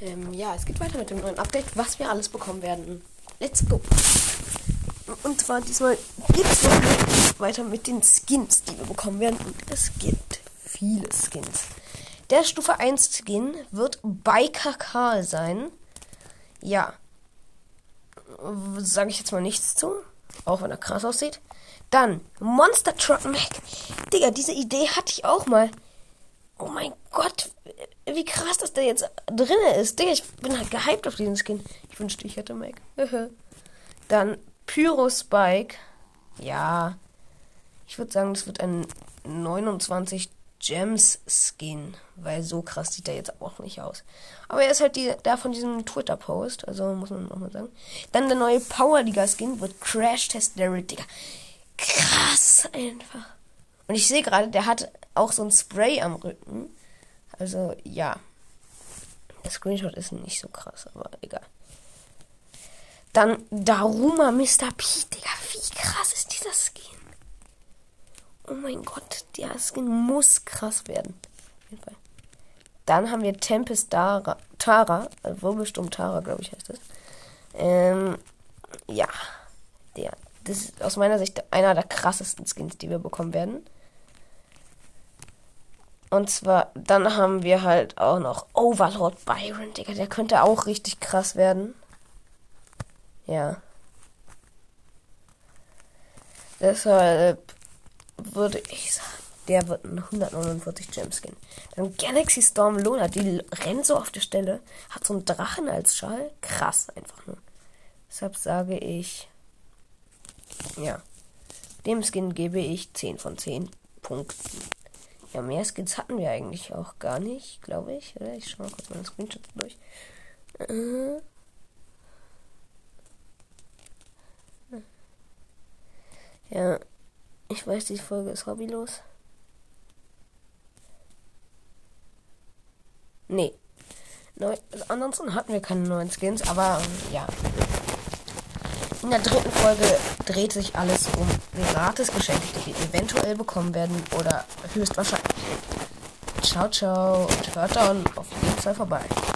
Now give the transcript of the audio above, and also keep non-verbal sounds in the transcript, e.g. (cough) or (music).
Ähm, ja, es geht weiter mit dem neuen Update, was wir alles bekommen werden. Let's go. Und zwar diesmal geht es weiter mit den Skins, die wir bekommen werden. Und es gibt viele Skins. Der Stufe 1 Skin wird Biker Karl sein. Ja. Sage ich jetzt mal nichts zu. Auch wenn er krass aussieht. Dann Monster Truck Mac. Digga, diese Idee hatte ich auch mal. Oh mein Gott, krass, dass der jetzt drin ist. Digga, ich bin halt gehypt auf diesen Skin. Ich wünschte, ich hätte Mac. (laughs) Dann Pyro Spike. Ja. Ich würde sagen, das wird ein 29 Gems Skin, weil so krass sieht er jetzt auch nicht aus. Aber er ist halt die, da von diesem Twitter Post, also muss man auch mal sagen. Dann der neue Power Liga Skin wird Crash Test Larry, Digga. Krass einfach. Und ich sehe gerade, der hat auch so ein Spray am Rücken. Also ja. Der Screenshot ist nicht so krass, aber egal. Dann Daruma Mr. P, Digga. Wie krass ist dieser Skin? Oh mein Gott, der Skin muss krass werden. Auf jeden Fall. Dann haben wir Tempest Tara, Tara also Wirbelsturm Tara, glaube ich, heißt das. Ähm, ja, der. Das ist aus meiner Sicht einer der krassesten Skins, die wir bekommen werden. Und zwar, dann haben wir halt auch noch Overlord Byron, Digga. Der könnte auch richtig krass werden. Ja. Deshalb würde ich sagen, der wird ein 149 Gems gehen. Dann Galaxy Storm Luna, die rennt so auf der Stelle, hat so einen Drachen als Schal. Krass einfach nur. Deshalb sage ich, ja, dem Skin gebe ich 10 von 10 Punkten. Ja, mehr Skins hatten wir eigentlich auch gar nicht, glaube ich. Oder? Ich schaue mal kurz meine Screenshots durch. Äh. Ja, ich weiß, die Folge ist hobbylos. Nee. Neu, ansonsten hatten wir keine neuen Skins, aber ja. In der dritten Folge dreht sich alles um Gratis-Geschenke, die wir eventuell bekommen werden oder höchstwahrscheinlich. Ciao, ciao und hört dann auf jeden Fall vorbei.